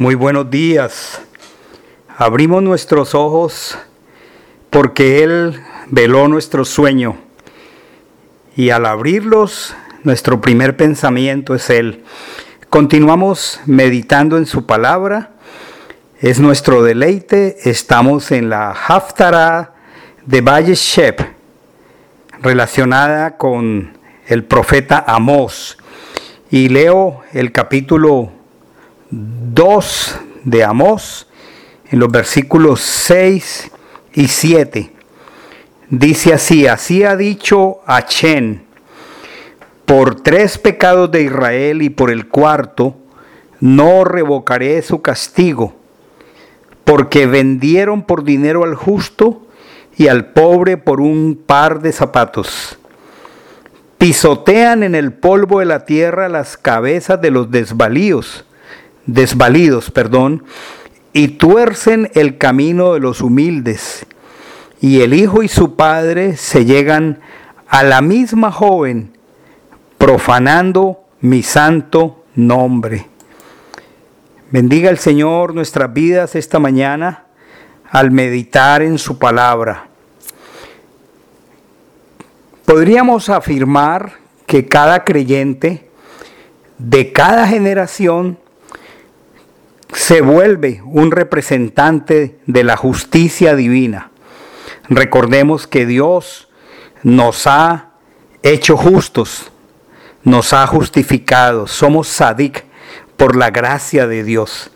Muy buenos días. Abrimos nuestros ojos porque Él veló nuestro sueño. Y al abrirlos, nuestro primer pensamiento es Él. Continuamos meditando en su palabra. Es nuestro deleite. Estamos en la Haftara de Valle Shep, relacionada con el profeta Amós. Y leo el capítulo 2 de Amós, en los versículos 6 y 7. Dice así, así ha dicho Achen, por tres pecados de Israel y por el cuarto, no revocaré su castigo, porque vendieron por dinero al justo y al pobre por un par de zapatos. Pisotean en el polvo de la tierra las cabezas de los desvalíos desvalidos, perdón, y tuercen el camino de los humildes. Y el hijo y su padre se llegan a la misma joven, profanando mi santo nombre. Bendiga el Señor nuestras vidas esta mañana al meditar en su palabra. Podríamos afirmar que cada creyente de cada generación se vuelve un representante de la justicia divina. Recordemos que Dios nos ha hecho justos, nos ha justificado, somos sadik por la gracia de Dios.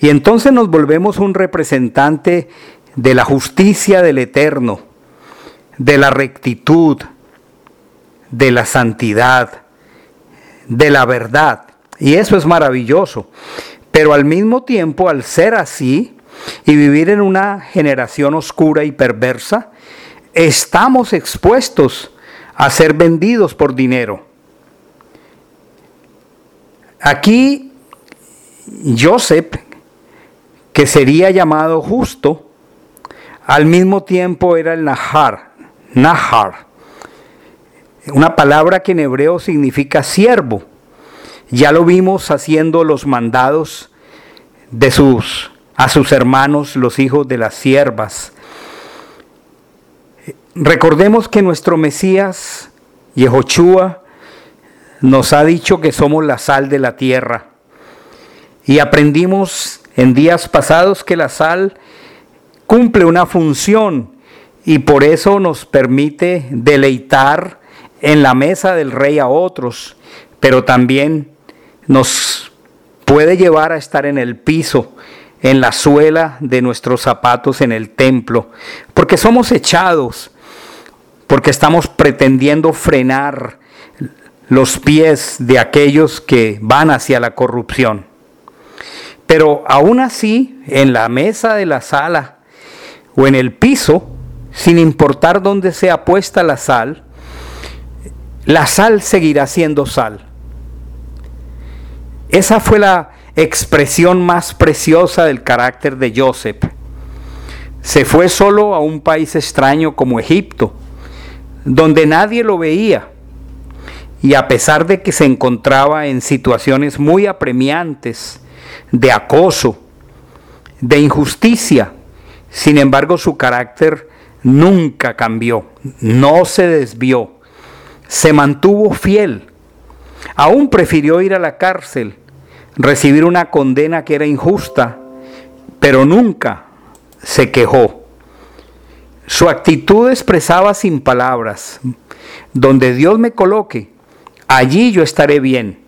Y entonces nos volvemos un representante de la justicia del eterno, de la rectitud, de la santidad, de la verdad. Y eso es maravilloso. Pero al mismo tiempo, al ser así y vivir en una generación oscura y perversa, estamos expuestos a ser vendidos por dinero. Aquí Joseph, que sería llamado justo, al mismo tiempo era el Nahar, Nahar, una palabra que en hebreo significa siervo ya lo vimos haciendo los mandados de sus a sus hermanos, los hijos de las siervas. Recordemos que nuestro Mesías, Yehoshua, nos ha dicho que somos la sal de la tierra. Y aprendimos en días pasados que la sal cumple una función y por eso nos permite deleitar en la mesa del rey a otros, pero también nos puede llevar a estar en el piso, en la suela de nuestros zapatos en el templo, porque somos echados, porque estamos pretendiendo frenar los pies de aquellos que van hacia la corrupción. Pero aún así, en la mesa de la sala o en el piso, sin importar dónde sea puesta la sal, la sal seguirá siendo sal. Esa fue la expresión más preciosa del carácter de Joseph. Se fue solo a un país extraño como Egipto, donde nadie lo veía. Y a pesar de que se encontraba en situaciones muy apremiantes, de acoso, de injusticia, sin embargo su carácter nunca cambió, no se desvió, se mantuvo fiel Aún prefirió ir a la cárcel, recibir una condena que era injusta, pero nunca se quejó. Su actitud expresaba sin palabras, donde Dios me coloque, allí yo estaré bien,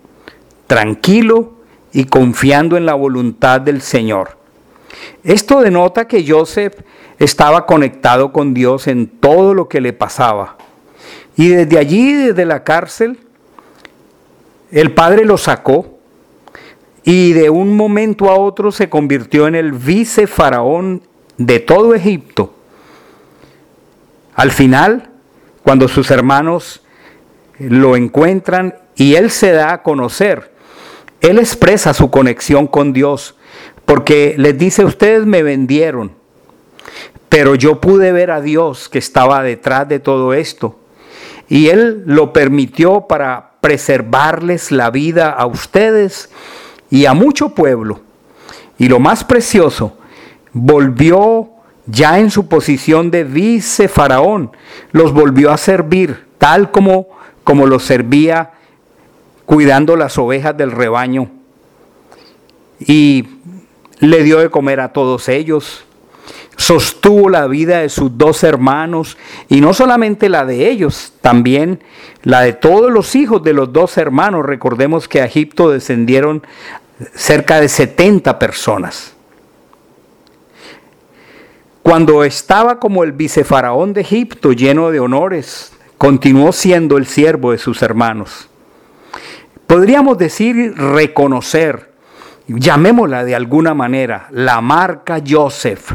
tranquilo y confiando en la voluntad del Señor. Esto denota que Joseph estaba conectado con Dios en todo lo que le pasaba. Y desde allí, desde la cárcel, el padre lo sacó y de un momento a otro se convirtió en el vice faraón de todo Egipto. Al final, cuando sus hermanos lo encuentran y él se da a conocer, él expresa su conexión con Dios, porque les dice, ustedes me vendieron, pero yo pude ver a Dios que estaba detrás de todo esto. Y él lo permitió para preservarles la vida a ustedes y a mucho pueblo. y lo más precioso, volvió ya en su posición de vice faraón, los volvió a servir tal como, como los servía cuidando las ovejas del rebaño. Y le dio de comer a todos ellos, sostuvo la vida de sus dos hermanos y no solamente la de ellos, también la de todos los hijos de los dos hermanos. Recordemos que a Egipto descendieron cerca de 70 personas. Cuando estaba como el vicefaraón de Egipto lleno de honores, continuó siendo el siervo de sus hermanos. Podríamos decir reconocer, llamémosla de alguna manera, la marca Joseph.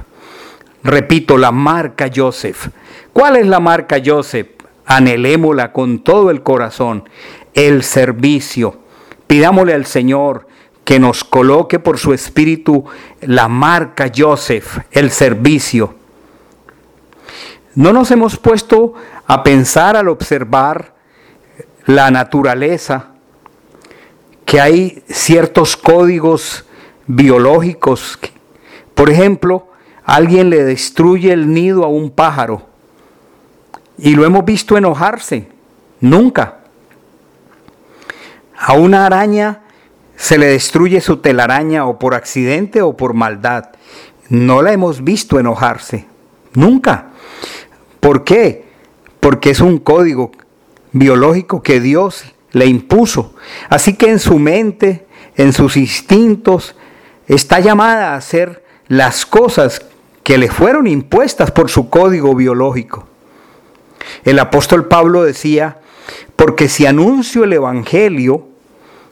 Repito, la marca Joseph. ¿Cuál es la marca Joseph? Anhelémosla con todo el corazón. El servicio. Pidámosle al Señor que nos coloque por su espíritu la marca Joseph, el servicio. No nos hemos puesto a pensar al observar la naturaleza, que hay ciertos códigos biológicos. Por ejemplo, alguien le destruye el nido a un pájaro y lo hemos visto enojarse. Nunca. A una araña se le destruye su telaraña o por accidente o por maldad. No la hemos visto enojarse. Nunca. ¿Por qué? Porque es un código biológico que Dios le impuso. Así que en su mente, en sus instintos, está llamada a hacer las cosas que le fueron impuestas por su código biológico. El apóstol Pablo decía, porque si anuncio el Evangelio,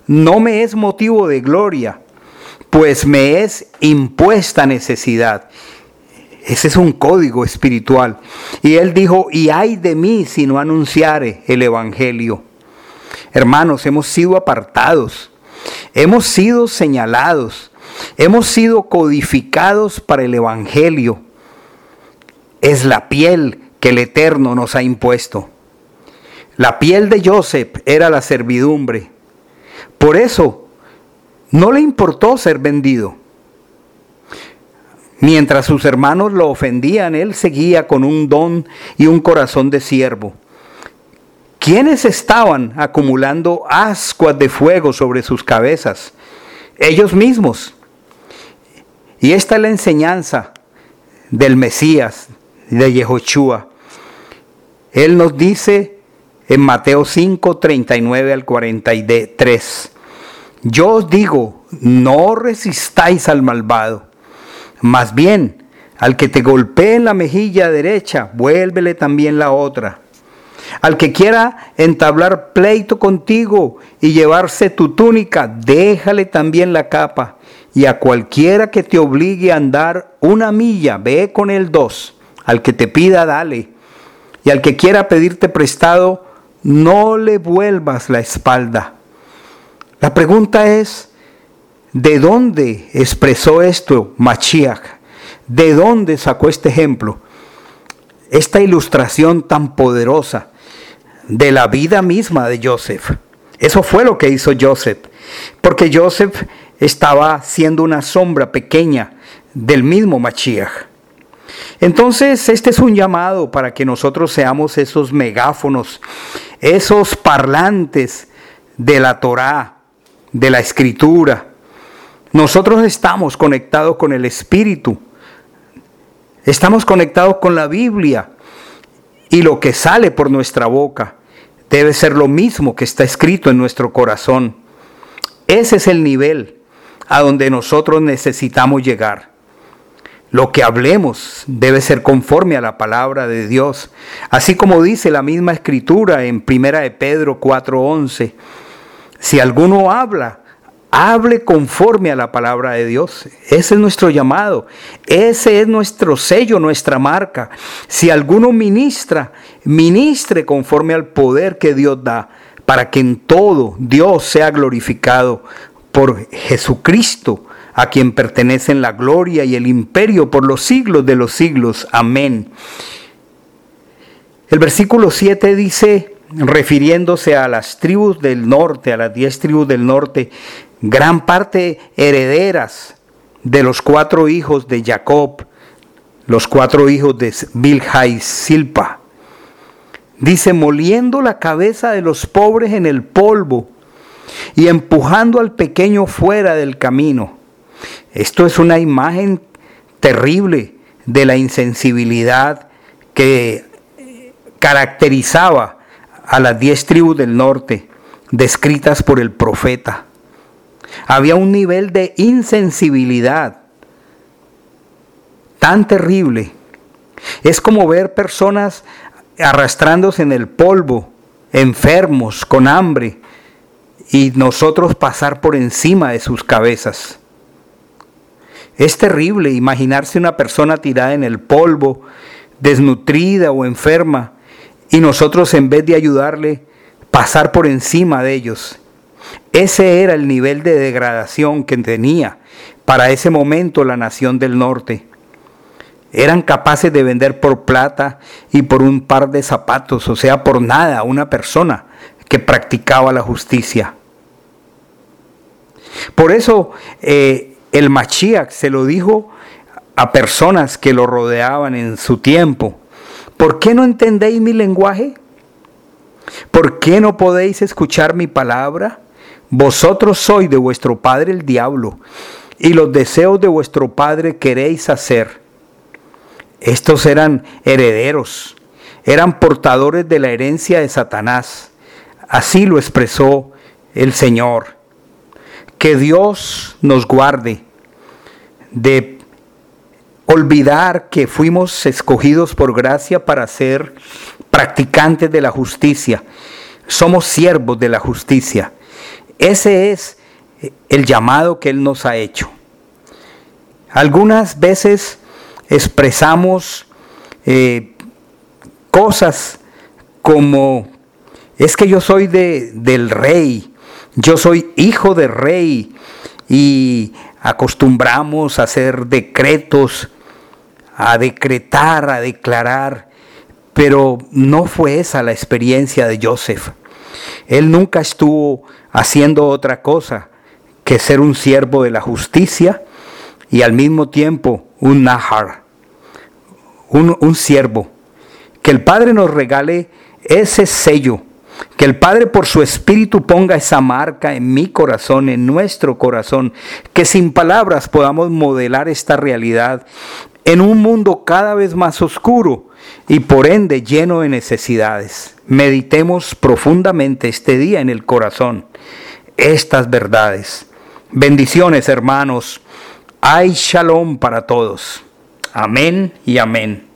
no me es motivo de gloria, pues me es impuesta necesidad. Ese es un código espiritual. Y él dijo, y ay de mí si no anunciare el Evangelio. Hermanos, hemos sido apartados, hemos sido señalados, hemos sido codificados para el Evangelio. Es la piel que el Eterno nos ha impuesto. La piel de Joseph era la servidumbre. Por eso, no le importó ser vendido. Mientras sus hermanos lo ofendían, él seguía con un don y un corazón de siervo. ¿Quiénes estaban acumulando ascuas de fuego sobre sus cabezas? Ellos mismos. Y esta es la enseñanza del Mesías, de Yehoshua. Él nos dice en Mateo 5, 39 al 43. Yo os digo, no resistáis al malvado, más bien al que te golpee en la mejilla derecha, vuélvele también la otra. Al que quiera entablar pleito contigo y llevarse tu túnica, déjale también la capa. Y a cualquiera que te obligue a andar una milla, ve con él dos. Al que te pida, dale. Y al que quiera pedirte prestado, no le vuelvas la espalda. La pregunta es, ¿de dónde expresó esto Machiach? ¿De dónde sacó este ejemplo? Esta ilustración tan poderosa de la vida misma de Joseph. Eso fue lo que hizo Joseph, porque Joseph estaba siendo una sombra pequeña del mismo Machiach. Entonces, este es un llamado para que nosotros seamos esos megáfonos, esos parlantes de la Torá, de la Escritura. Nosotros estamos conectados con el Espíritu, estamos conectados con la Biblia y lo que sale por nuestra boca debe ser lo mismo que está escrito en nuestro corazón. Ese es el nivel a donde nosotros necesitamos llegar. Lo que hablemos debe ser conforme a la palabra de Dios, así como dice la misma escritura en Primera de Pedro 4:11. Si alguno habla, hable conforme a la palabra de Dios. Ese es nuestro llamado, ese es nuestro sello, nuestra marca. Si alguno ministra, ministre conforme al poder que Dios da, para que en todo Dios sea glorificado por Jesucristo a quien pertenecen la gloria y el imperio por los siglos de los siglos. Amén. El versículo 7 dice, refiriéndose a las tribus del norte, a las diez tribus del norte, gran parte herederas de los cuatro hijos de Jacob, los cuatro hijos de Bilha y Silpa. Dice, moliendo la cabeza de los pobres en el polvo y empujando al pequeño fuera del camino. Esto es una imagen terrible de la insensibilidad que caracterizaba a las diez tribus del norte, descritas por el profeta. Había un nivel de insensibilidad tan terrible. Es como ver personas arrastrándose en el polvo, enfermos, con hambre, y nosotros pasar por encima de sus cabezas. Es terrible imaginarse una persona tirada en el polvo, desnutrida o enferma, y nosotros en vez de ayudarle, pasar por encima de ellos. Ese era el nivel de degradación que tenía para ese momento la nación del norte. Eran capaces de vender por plata y por un par de zapatos, o sea, por nada, una persona que practicaba la justicia. Por eso eh, el Machiach se lo dijo a personas que lo rodeaban en su tiempo. ¿Por qué no entendéis mi lenguaje? ¿Por qué no podéis escuchar mi palabra? Vosotros sois de vuestro padre el diablo, y los deseos de vuestro padre queréis hacer. Estos eran herederos, eran portadores de la herencia de Satanás. Así lo expresó el Señor. Que Dios nos guarde de olvidar que fuimos escogidos por gracia para ser practicantes de la justicia. Somos siervos de la justicia. Ese es el llamado que Él nos ha hecho. Algunas veces expresamos eh, cosas como, es que yo soy de, del rey, yo soy hijo de rey y acostumbramos a hacer decretos, a decretar, a declarar, pero no fue esa la experiencia de Joseph. Él nunca estuvo haciendo otra cosa que ser un siervo de la justicia y al mismo tiempo un nahar, un, un siervo. Que el Padre nos regale ese sello que el Padre por su Espíritu ponga esa marca en mi corazón, en nuestro corazón, que sin palabras podamos modelar esta realidad en un mundo cada vez más oscuro y por ende lleno de necesidades. Meditemos profundamente este día en el corazón estas verdades. Bendiciones hermanos. Hay shalom para todos. Amén y amén.